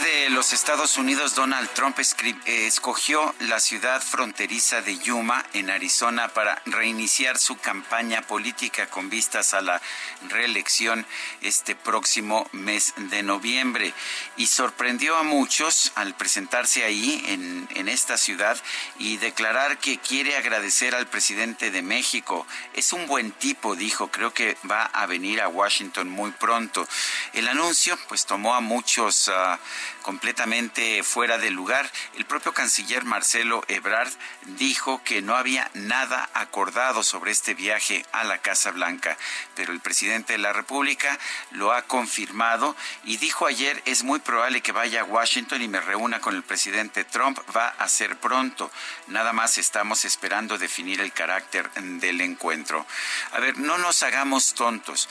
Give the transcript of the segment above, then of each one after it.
De los Estados Unidos, Donald Trump, escogió la ciudad fronteriza de Yuma, en Arizona, para reiniciar su campaña política con vistas a la reelección este próximo mes de noviembre. Y sorprendió a muchos al presentarse ahí, en, en esta ciudad, y declarar que quiere agradecer al presidente de México. Es un buen tipo, dijo, creo que va a venir a Washington muy pronto. El anuncio, pues, tomó a muchos ah, completamente fuera de lugar. El propio canciller Marcelo Ebrard dijo que no había nada acordado sobre este viaje a la Casa Blanca, pero el presidente de la República lo ha confirmado y dijo ayer es muy probable que vaya a Washington y me reúna con el presidente Trump. Va a ser pronto. Nada más estamos esperando definir el carácter del encuentro. A ver, no nos hagamos tontos.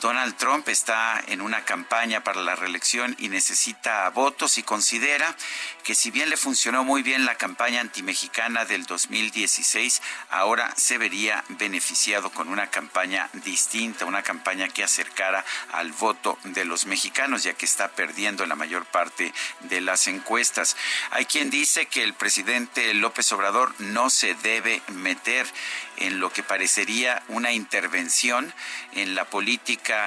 Donald Trump está en una campaña para la reelección y necesita votos y considera que si bien le funcionó muy bien la campaña antimexicana del 2016, ahora se vería beneficiado con una campaña distinta, una campaña que acercara al voto de los mexicanos, ya que está perdiendo la mayor parte de las encuestas. Hay quien dice que el presidente López Obrador no se debe meter en lo que parecería una intervención en la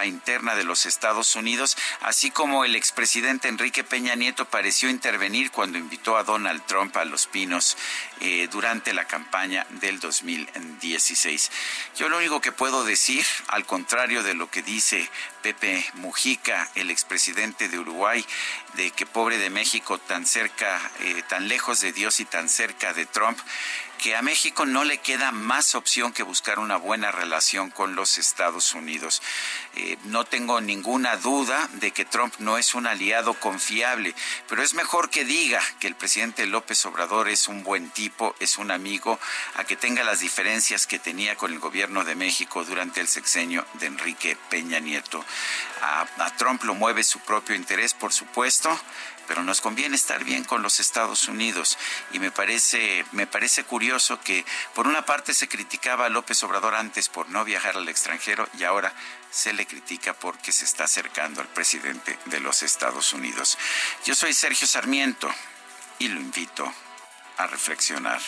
interna de los Estados Unidos, así como el expresidente Enrique Peña Nieto pareció intervenir cuando invitó a Donald Trump a Los Pinos eh, durante la campaña del 2016. Yo lo único que puedo decir, al contrario de lo que dice Pepe Mujica, el expresidente de Uruguay, de que pobre de México tan cerca, eh, tan lejos de Dios y tan cerca de Trump, que a México no le queda más opción que buscar una buena relación con los Estados Unidos. Eh, no tengo ninguna duda de que Trump no es un aliado confiable, pero es mejor que diga que el presidente López Obrador es un buen tipo, es un amigo, a que tenga las diferencias que tenía con el gobierno de México durante el sexenio de Enrique Peña Nieto. A, Trump lo mueve su propio interés, por supuesto, pero nos conviene estar bien con los Estados Unidos y me parece me parece curioso que por una parte se criticaba a López Obrador antes por no viajar al extranjero y ahora se le critica porque se está acercando al presidente de los Estados Unidos. Yo soy Sergio Sarmiento y lo invito a reflexionar.